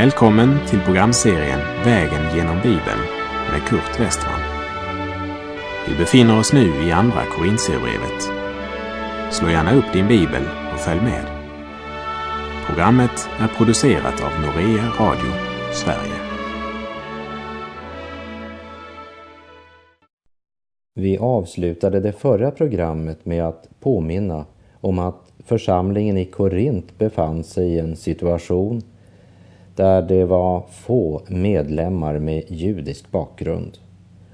Välkommen till programserien Vägen genom Bibeln med Kurt Westman. Vi befinner oss nu i Andra Korintierbrevet. Slå gärna upp din bibel och följ med. Programmet är producerat av Norea Radio Sverige. Vi avslutade det förra programmet med att påminna om att församlingen i Korint befann sig i en situation där det var få medlemmar med judisk bakgrund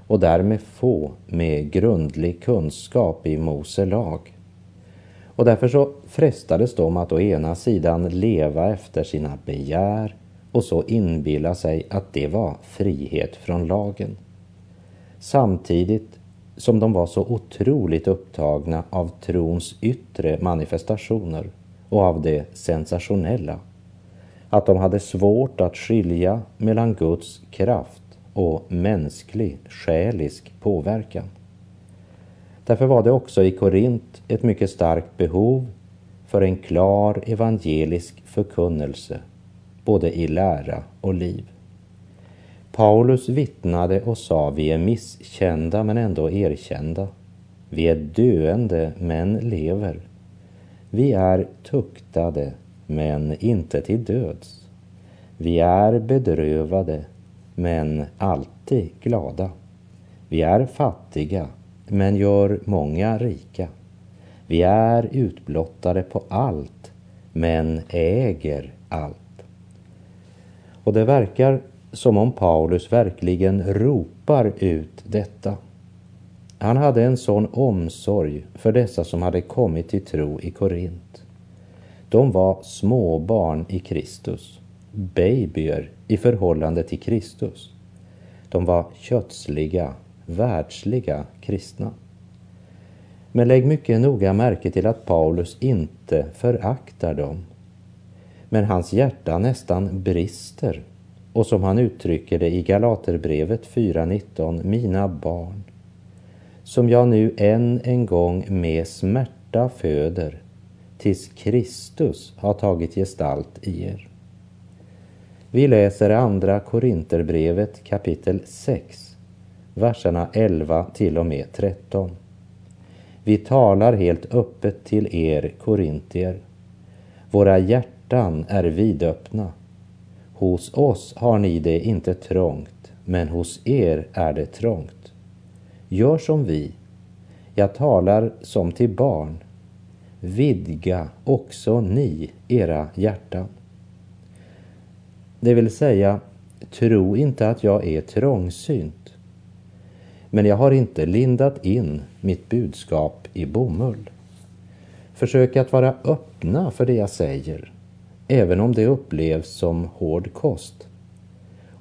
och därmed få med grundlig kunskap i Mose lag. Och därför så frestades de att å ena sidan leva efter sina begär och så inbilla sig att det var frihet från lagen. Samtidigt som de var så otroligt upptagna av trons yttre manifestationer och av det sensationella att de hade svårt att skilja mellan Guds kraft och mänsklig, själisk påverkan. Därför var det också i Korint ett mycket starkt behov för en klar evangelisk förkunnelse, både i lära och liv. Paulus vittnade och sa vi är misskända men ändå erkända. Vi är döende men lever. Vi är tuktade men inte till döds. Vi är bedrövade, men alltid glada. Vi är fattiga, men gör många rika. Vi är utblottade på allt, men äger allt. Och det verkar som om Paulus verkligen ropar ut detta. Han hade en sån omsorg för dessa som hade kommit till tro i Korint. De var småbarn i Kristus, babyer i förhållande till Kristus. De var kötsliga, världsliga kristna. Men lägg mycket noga märke till att Paulus inte föraktar dem. Men hans hjärta nästan brister och som han uttrycker det i Galaterbrevet 4.19, mina barn, som jag nu än en gång med smärta föder, tills Kristus har tagit gestalt i er. Vi läser andra Korinterbrevet kapitel 6, verserna 11 till och med 13. Vi talar helt öppet till er korintier. Våra hjärtan är vidöppna. Hos oss har ni det inte trångt, men hos er är det trångt. Gör som vi. Jag talar som till barn vidga också ni era hjärtan. Det vill säga, tro inte att jag är trångsynt. Men jag har inte lindat in mitt budskap i bomull. Försök att vara öppna för det jag säger, även om det upplevs som hård kost.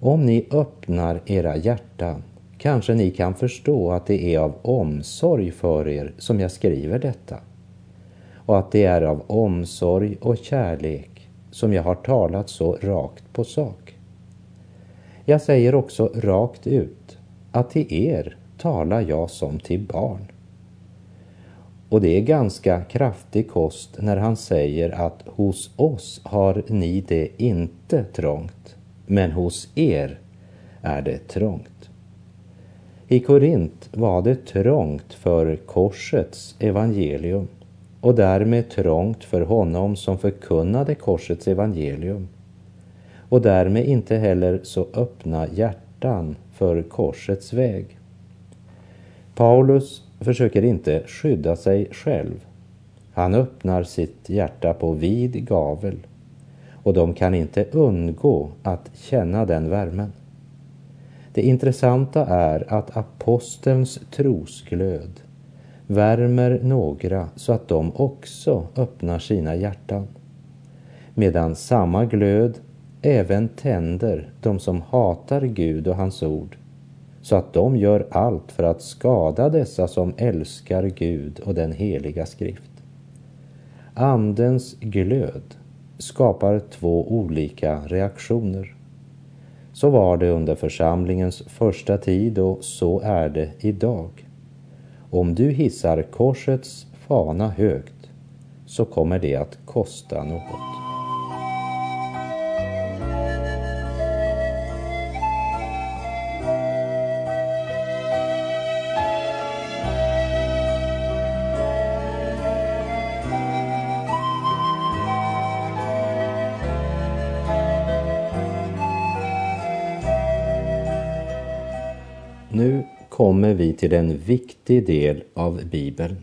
Om ni öppnar era hjärtan kanske ni kan förstå att det är av omsorg för er som jag skriver detta och att det är av omsorg och kärlek som jag har talat så rakt på sak. Jag säger också rakt ut att till er talar jag som till barn. Och det är ganska kraftig kost när han säger att hos oss har ni det inte trångt, men hos er är det trångt. I Korint var det trångt för korsets evangelium och därmed trångt för honom som förkunnade korsets evangelium och därmed inte heller så öppna hjärtan för korsets väg. Paulus försöker inte skydda sig själv. Han öppnar sitt hjärta på vid gavel och de kan inte undgå att känna den värmen. Det intressanta är att apostelns trosglöd värmer några så att de också öppnar sina hjärtan. Medan samma glöd även tänder de som hatar Gud och hans ord så att de gör allt för att skada dessa som älskar Gud och den heliga skrift. Andens glöd skapar två olika reaktioner. Så var det under församlingens första tid och så är det idag. Om du hissar korsets fana högt så kommer det att kosta något. Vi till en viktig del av Bibeln.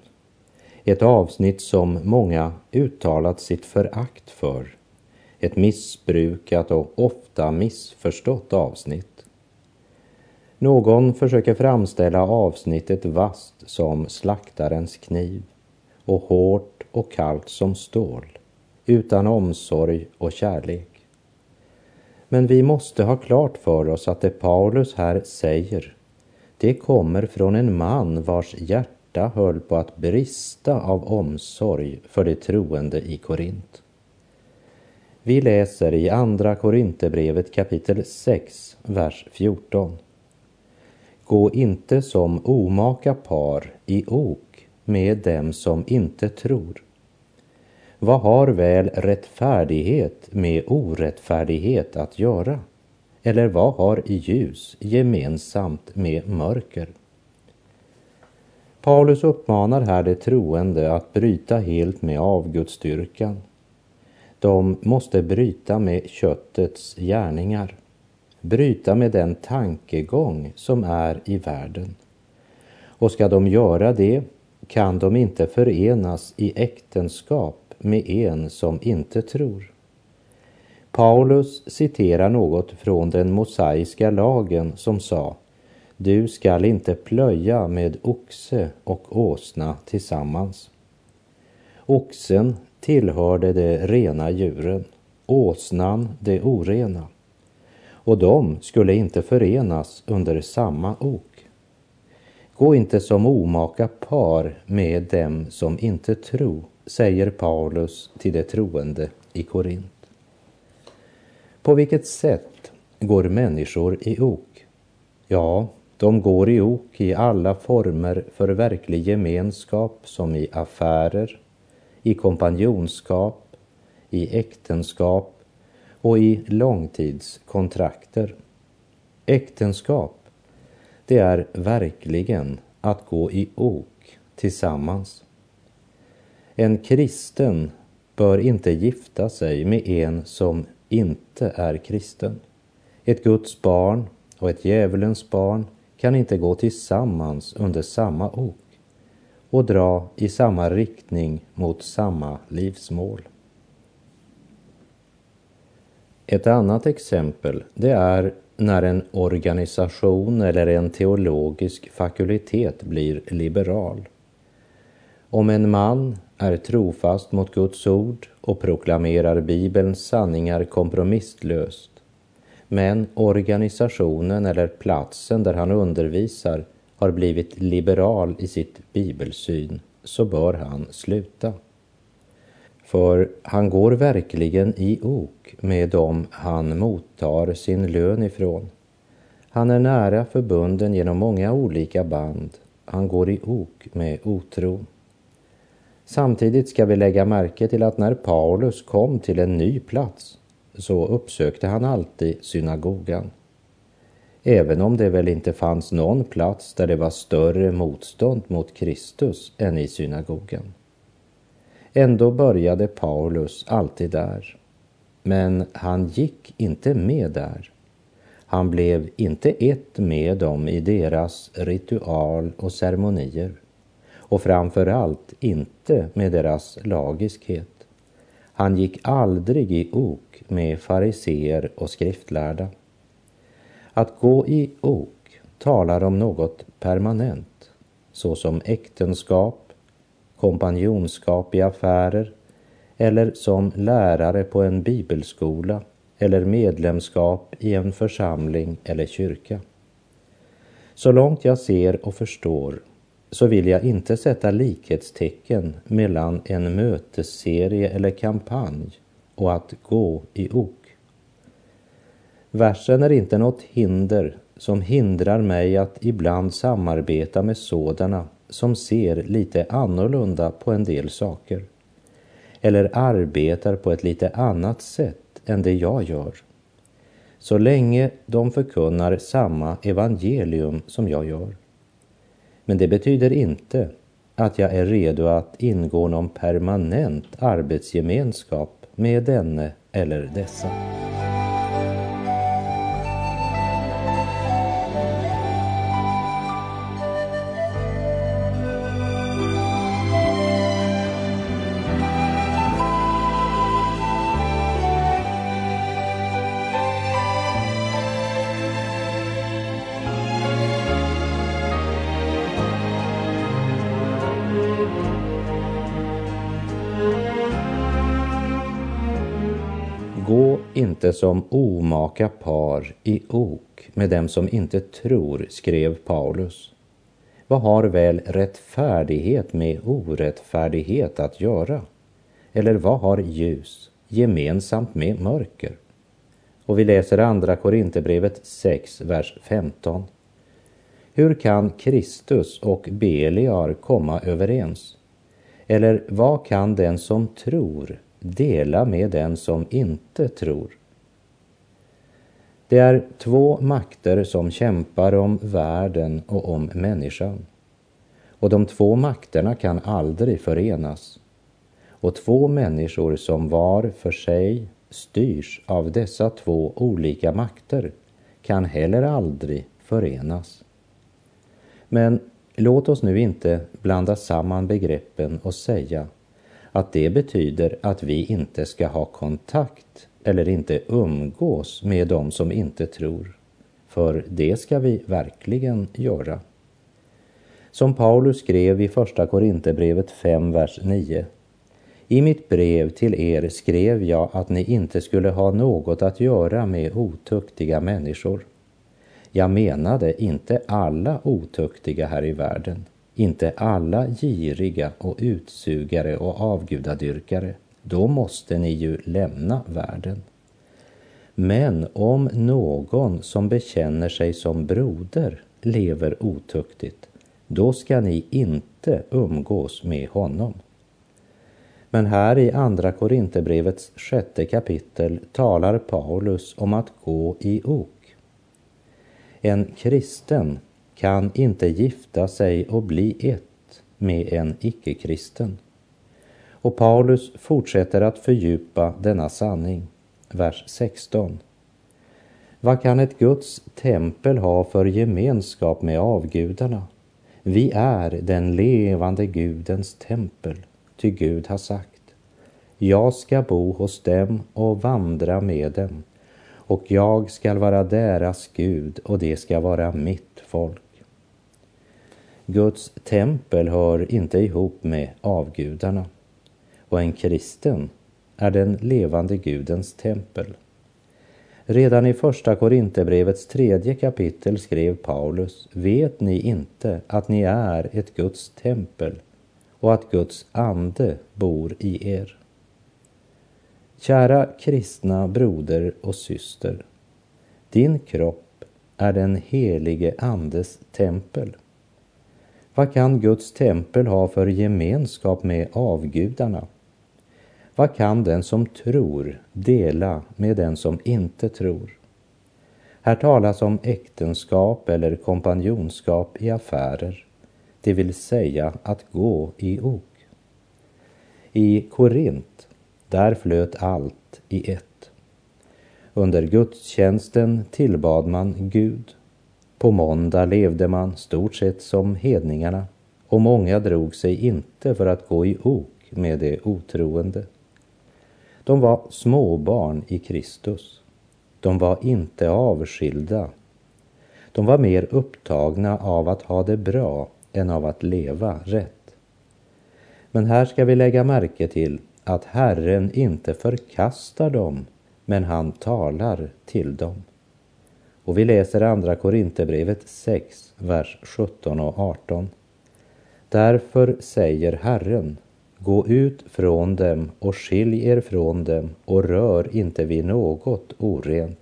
Ett avsnitt som många uttalat sitt förakt för. Ett missbrukat och ofta missförstått avsnitt. Någon försöker framställa avsnittet vast som slaktarens kniv och hårt och kallt som stål, utan omsorg och kärlek. Men vi måste ha klart för oss att det Paulus här säger, det kommer från en man vars hjärta höll på att brista av omsorg för de troende i Korint. Vi läser i Andra Korinthierbrevet kapitel 6, vers 14. Gå inte som omaka par i ok med dem som inte tror. Vad har väl rättfärdighet med orättfärdighet att göra? Eller vad har ljus gemensamt med mörker? Paulus uppmanar här de troende att bryta helt med avgudsdyrkan. De måste bryta med köttets gärningar, bryta med den tankegång som är i världen. Och ska de göra det kan de inte förenas i äktenskap med en som inte tror. Paulus citerar något från den mosaiska lagen som sa Du skall inte plöja med oxe och åsna tillsammans. Oxen tillhörde de rena djuren, åsnan det orena. Och de skulle inte förenas under samma ok. Gå inte som omaka par med dem som inte tro, säger Paulus till de troende i Korint. På vilket sätt går människor i ok? Ja, de går i ok i alla former för verklig gemenskap som i affärer, i kompanjonskap, i äktenskap och i långtidskontrakter. Äktenskap, det är verkligen att gå i ok tillsammans. En kristen bör inte gifta sig med en som inte är kristen. Ett Guds barn och ett djävulens barn kan inte gå tillsammans under samma ok och dra i samma riktning mot samma livsmål. Ett annat exempel det är när en organisation eller en teologisk fakultet blir liberal. Om en man är trofast mot Guds ord och proklamerar Bibelns sanningar kompromisslöst, men organisationen eller platsen där han undervisar har blivit liberal i sitt bibelsyn, så bör han sluta. För han går verkligen i ok med dem han mottar sin lön ifrån. Han är nära förbunden genom många olika band. Han går i ok med otron. Samtidigt ska vi lägga märke till att när Paulus kom till en ny plats så uppsökte han alltid synagogan. Även om det väl inte fanns någon plats där det var större motstånd mot Kristus än i synagogan. Ändå började Paulus alltid där. Men han gick inte med där. Han blev inte ett med dem i deras ritual och ceremonier och framför allt inte med deras lagiskhet. Han gick aldrig i ok med fariseer och skriftlärda. Att gå i ok talar om något permanent, såsom äktenskap, kompanjonskap i affärer eller som lärare på en bibelskola eller medlemskap i en församling eller kyrka. Så långt jag ser och förstår så vill jag inte sätta likhetstecken mellan en mötesserie eller kampanj och att gå i ok. Versen är inte något hinder som hindrar mig att ibland samarbeta med sådana som ser lite annorlunda på en del saker eller arbetar på ett lite annat sätt än det jag gör. Så länge de förkunnar samma evangelium som jag gör. Men det betyder inte att jag är redo att ingå någon permanent arbetsgemenskap med denne eller dessa. Inte som omaka par i ok med dem som inte tror, skrev Paulus. Vad har väl rättfärdighet med orättfärdighet att göra? Eller vad har ljus gemensamt med mörker? Och vi läser andra Korinthierbrevet 6, vers 15. Hur kan Kristus och Beliar komma överens? Eller vad kan den som tror dela med den som inte tror? Det är två makter som kämpar om världen och om människan. Och de två makterna kan aldrig förenas. Och två människor som var för sig styrs av dessa två olika makter kan heller aldrig förenas. Men låt oss nu inte blanda samman begreppen och säga att det betyder att vi inte ska ha kontakt eller inte umgås med dem som inte tror. För det ska vi verkligen göra. Som Paulus skrev i Första Korinthierbrevet 5, vers 9. I mitt brev till er skrev jag att ni inte skulle ha något att göra med otuktiga människor. Jag menade inte alla otuktiga här i världen, inte alla giriga och utsugare och avgudadyrkare. Då måste ni ju lämna världen. Men om någon som bekänner sig som broder lever otuktigt, då ska ni inte umgås med honom. Men här i Andra Korinthierbrevets sjätte kapitel talar Paulus om att gå i ok. En kristen kan inte gifta sig och bli ett med en icke-kristen. Och Paulus fortsätter att fördjupa denna sanning. Vers 16. Vad kan ett Guds tempel ha för gemenskap med avgudarna? Vi är den levande Gudens tempel, ty Gud har sagt. Jag ska bo hos dem och vandra med dem, och jag skall vara deras Gud och det ska vara mitt folk. Guds tempel hör inte ihop med avgudarna och en kristen är den levande Gudens tempel. Redan i första Korinthierbrevets tredje kapitel skrev Paulus, vet ni inte att ni är ett Guds tempel och att Guds ande bor i er? Kära kristna broder och syster, din kropp är den helige Andes tempel. Vad kan Guds tempel ha för gemenskap med avgudarna? Vad kan den som tror dela med den som inte tror? Här talas om äktenskap eller kompanjonskap i affärer, det vill säga att gå i ok. I Korint, där flöt allt i ett. Under gudstjänsten tillbad man Gud. På måndag levde man stort sett som hedningarna och många drog sig inte för att gå i ok med de otroende. De var småbarn i Kristus. De var inte avskilda. De var mer upptagna av att ha det bra än av att leva rätt. Men här ska vi lägga märke till att Herren inte förkastar dem, men han talar till dem. Och vi läser andra Korinthierbrevet 6, vers 17 och 18. Därför säger Herren, Gå ut från dem och skilj er från dem och rör inte vid något orent.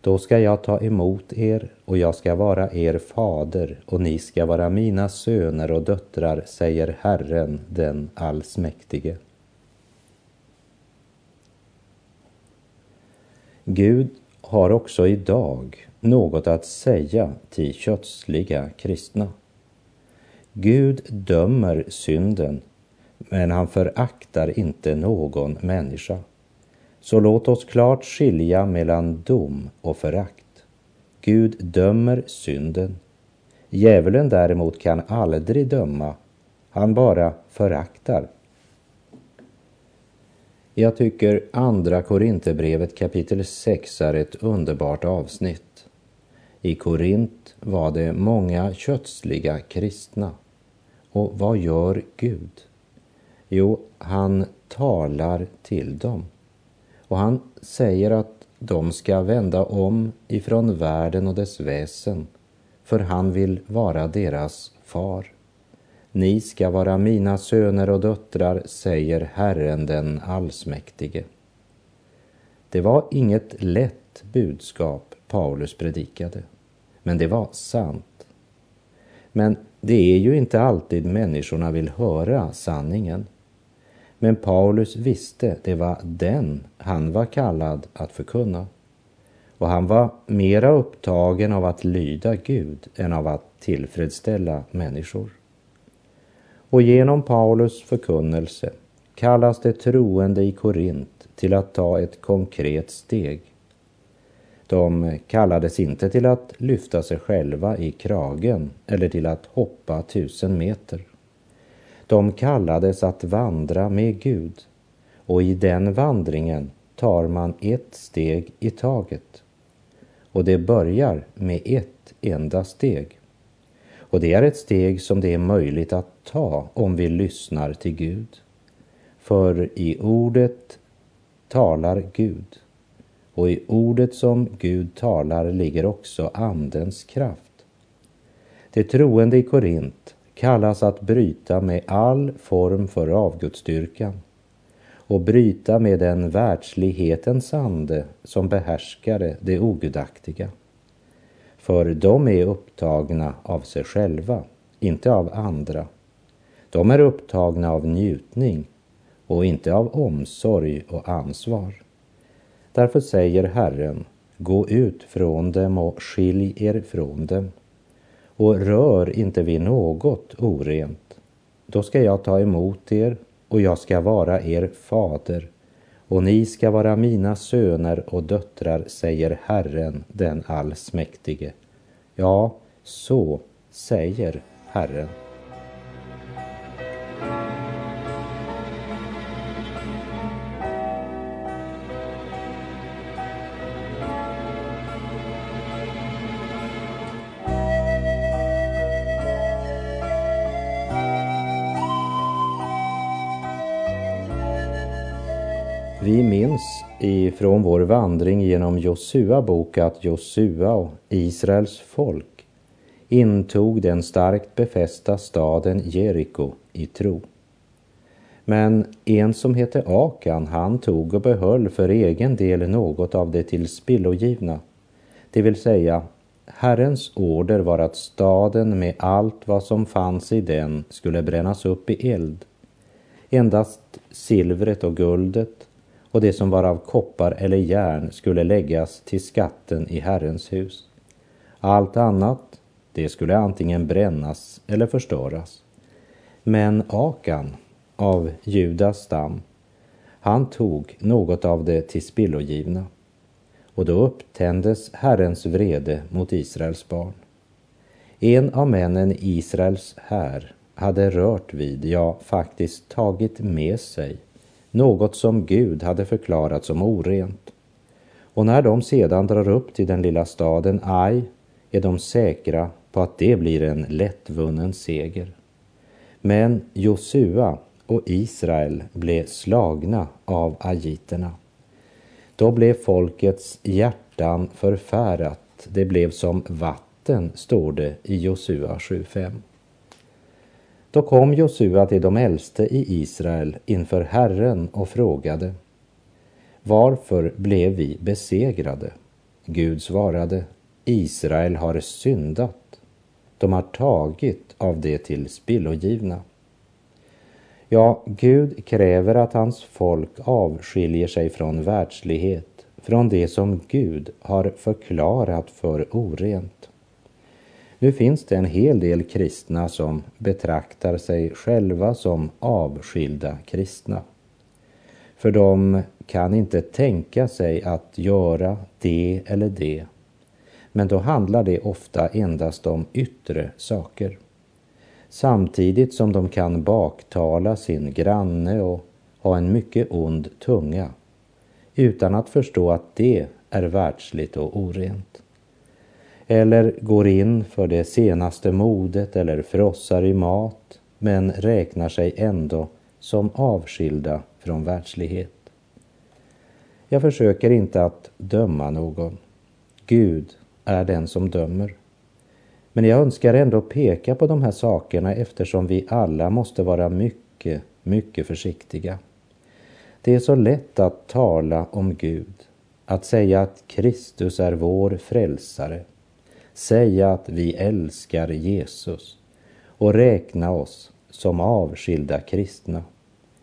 Då ska jag ta emot er och jag ska vara er fader och ni ska vara mina söner och döttrar, säger Herren den allsmäktige. Gud har också idag något att säga till kötsliga kristna. Gud dömer synden men han föraktar inte någon människa. Så låt oss klart skilja mellan dom och förakt. Gud dömer synden. Djävulen däremot kan aldrig döma, han bara föraktar. Jag tycker andra Korinthierbrevet kapitel 6 är ett underbart avsnitt. I Korint var det många kötsliga kristna. Och vad gör Gud? Jo, han talar till dem. Och han säger att de ska vända om ifrån världen och dess väsen, för han vill vara deras far. Ni ska vara mina söner och döttrar, säger Herren den allsmäktige. Det var inget lätt budskap Paulus predikade, men det var sant. Men det är ju inte alltid människorna vill höra sanningen. Men Paulus visste det var den han var kallad att förkunna. Och han var mera upptagen av att lyda Gud än av att tillfredsställa människor. Och genom Paulus förkunnelse kallas det troende i Korint till att ta ett konkret steg. De kallades inte till att lyfta sig själva i kragen eller till att hoppa tusen meter. De kallades att vandra med Gud och i den vandringen tar man ett steg i taget. Och det börjar med ett enda steg. Och det är ett steg som det är möjligt att ta om vi lyssnar till Gud. För i ordet talar Gud och i ordet som Gud talar ligger också Andens kraft. Det troende i Korint kallas att bryta med all form för avgudsdyrkan och bryta med den världslighetens ande som behärskade det ogudaktiga. För de är upptagna av sig själva, inte av andra. De är upptagna av njutning och inte av omsorg och ansvar. Därför säger Herren, gå ut från dem och skilj er från dem och rör inte vid något orent. Då ska jag ta emot er och jag ska vara er fader och ni ska vara mina söner och döttrar, säger Herren den allsmäktige. Ja, så säger Herren. Från vår vandring genom Josua bok att Josua och Israels folk intog den starkt befästa staden Jeriko i tro. Men en som hette Akan, han tog och behöll för egen del något av det tillspillogivna. Det vill säga, Herrens order var att staden med allt vad som fanns i den skulle brännas upp i eld. Endast silvret och guldet och det som var av koppar eller järn skulle läggas till skatten i Herrens hus. Allt annat, det skulle antingen brännas eller förstöras. Men Akan av Judas stam, han tog något av det till spillogivna och då upptändes Herrens vrede mot Israels barn. En av männen i Israels här hade rört vid, ja faktiskt tagit med sig något som Gud hade förklarat som orent. Och när de sedan drar upp till den lilla staden Ai är de säkra på att det blir en lättvunnen seger. Men Josua och Israel blev slagna av agiterna. Då blev folkets hjärtan förfärat. Det blev som vatten, står det i Josua 7.5. Då kom Josua till de äldste i Israel inför Herren och frågade Varför blev vi besegrade? Gud svarade Israel har syndat. De har tagit av det till spillogivna. Ja, Gud kräver att hans folk avskiljer sig från världslighet, från det som Gud har förklarat för orent. Nu finns det en hel del kristna som betraktar sig själva som avskilda kristna. För de kan inte tänka sig att göra det eller det. Men då handlar det ofta endast om yttre saker. Samtidigt som de kan baktala sin granne och ha en mycket ond tunga utan att förstå att det är världsligt och orent eller går in för det senaste modet eller frossar i mat men räknar sig ändå som avskilda från världslighet. Jag försöker inte att döma någon. Gud är den som dömer. Men jag önskar ändå peka på de här sakerna eftersom vi alla måste vara mycket, mycket försiktiga. Det är så lätt att tala om Gud, att säga att Kristus är vår frälsare, säga att vi älskar Jesus och räkna oss som avskilda kristna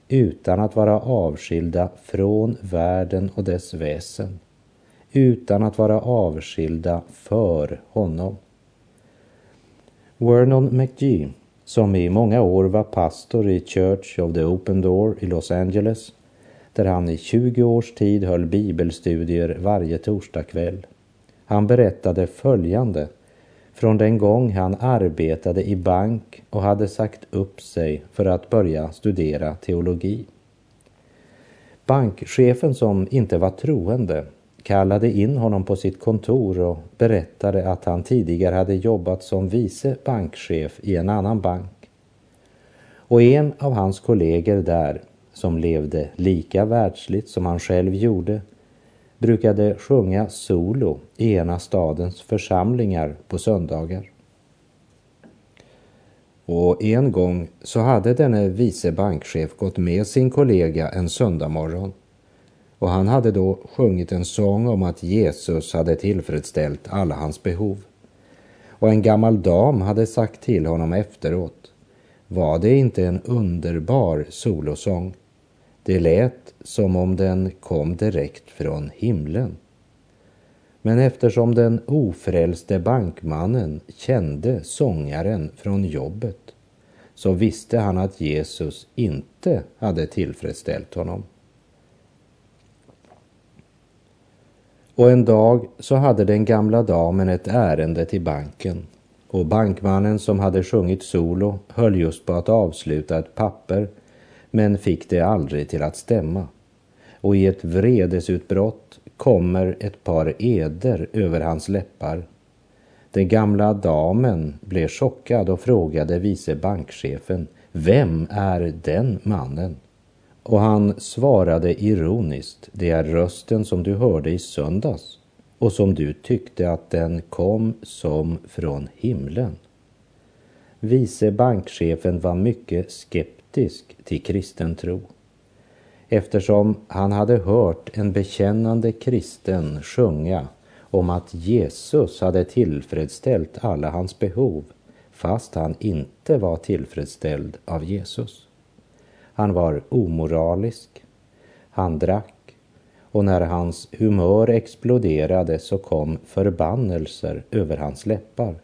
utan att vara avskilda från världen och dess väsen, utan att vara avskilda för honom. Vernon McGee, som i många år var pastor i Church of the Open Door i Los Angeles, där han i 20 års tid höll bibelstudier varje torsdagkväll. Han berättade följande från den gång han arbetade i bank och hade sagt upp sig för att börja studera teologi. Bankchefen som inte var troende kallade in honom på sitt kontor och berättade att han tidigare hade jobbat som vice bankchef i en annan bank. Och en av hans kollegor där, som levde lika världsligt som han själv gjorde, brukade sjunga solo i ena stadens församlingar på söndagar. Och en gång så hade denne vice bankchef gått med sin kollega en söndagmorgon och han hade då sjungit en sång om att Jesus hade tillfredsställt alla hans behov. Och en gammal dam hade sagt till honom efteråt, var det inte en underbar solosång? Det lät som om den kom direkt från himlen. Men eftersom den ofrälste bankmannen kände sångaren från jobbet så visste han att Jesus inte hade tillfredsställt honom. Och en dag så hade den gamla damen ett ärende till banken och bankmannen som hade sjungit solo höll just på att avsluta ett papper men fick det aldrig till att stämma. Och i ett vredesutbrott kommer ett par eder över hans läppar. Den gamla damen blev chockad och frågade vice bankchefen, vem är den mannen? Och han svarade ironiskt, det är rösten som du hörde i söndags och som du tyckte att den kom som från himlen. Vice bankchefen var mycket skeptisk till kristen tro eftersom han hade hört en bekännande kristen sjunga om att Jesus hade tillfredsställt alla hans behov fast han inte var tillfredsställd av Jesus. Han var omoralisk, han drack och när hans humör exploderade så kom förbannelser över hans läppar.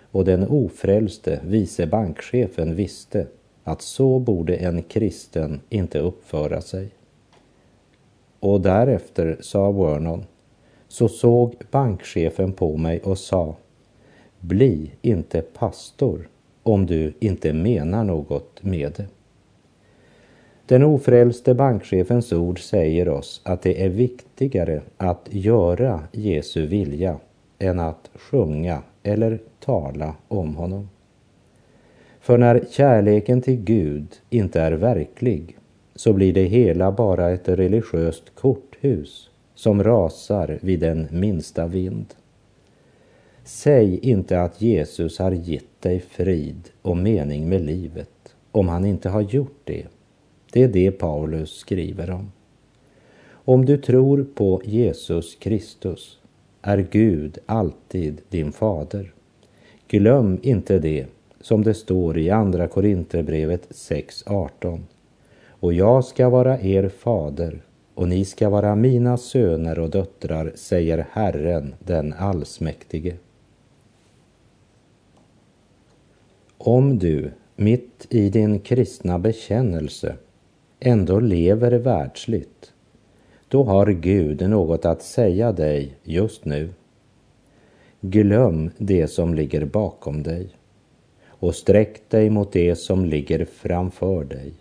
Och den ofrälste vice bankchefen visste att så borde en kristen inte uppföra sig. Och därefter, sa Vernon, så såg bankchefen på mig och sa Bli inte pastor om du inte menar något med det. Den ofrälste bankchefens ord säger oss att det är viktigare att göra Jesu vilja än att sjunga eller tala om honom. För när kärleken till Gud inte är verklig så blir det hela bara ett religiöst korthus som rasar vid den minsta vind. Säg inte att Jesus har gett dig frid och mening med livet om han inte har gjort det. Det är det Paulus skriver om. Om du tror på Jesus Kristus är Gud alltid din fader. Glöm inte det som det står i Andra Korinthierbrevet 6.18. Och jag ska vara er fader och ni ska vara mina söner och döttrar, säger Herren den allsmäktige. Om du mitt i din kristna bekännelse ändå lever världsligt, då har Gud något att säga dig just nu. Glöm det som ligger bakom dig och sträck dig mot det som ligger framför dig.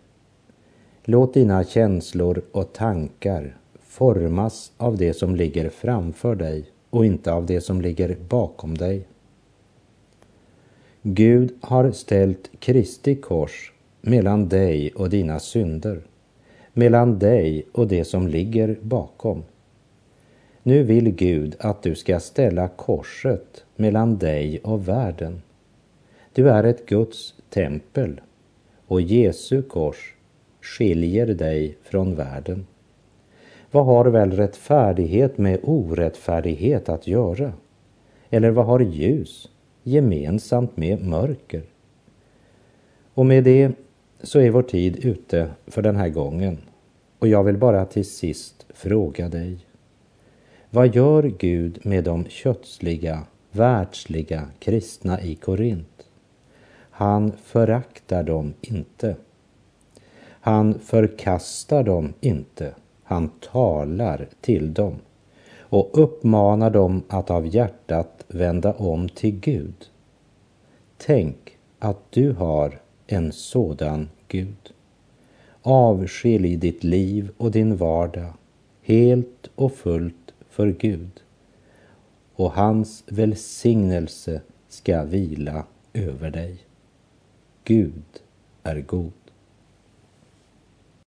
Låt dina känslor och tankar formas av det som ligger framför dig och inte av det som ligger bakom dig. Gud har ställt Kristi kors mellan dig och dina synder mellan dig och det som ligger bakom. Nu vill Gud att du ska ställa korset mellan dig och världen. Du är ett Guds tempel och Jesu kors skiljer dig från världen. Vad har väl rättfärdighet med orättfärdighet att göra? Eller vad har ljus gemensamt med mörker? Och med det så är vår tid ute för den här gången. Och jag vill bara till sist fråga dig. Vad gör Gud med de kötsliga, världsliga kristna i Korint? Han föraktar dem inte. Han förkastar dem inte. Han talar till dem och uppmanar dem att av hjärtat vända om till Gud. Tänk att du har en sådan Gud. Avskilj ditt liv och din vardag helt och fullt för Gud och hans välsignelse ska vila över dig. Gud är god.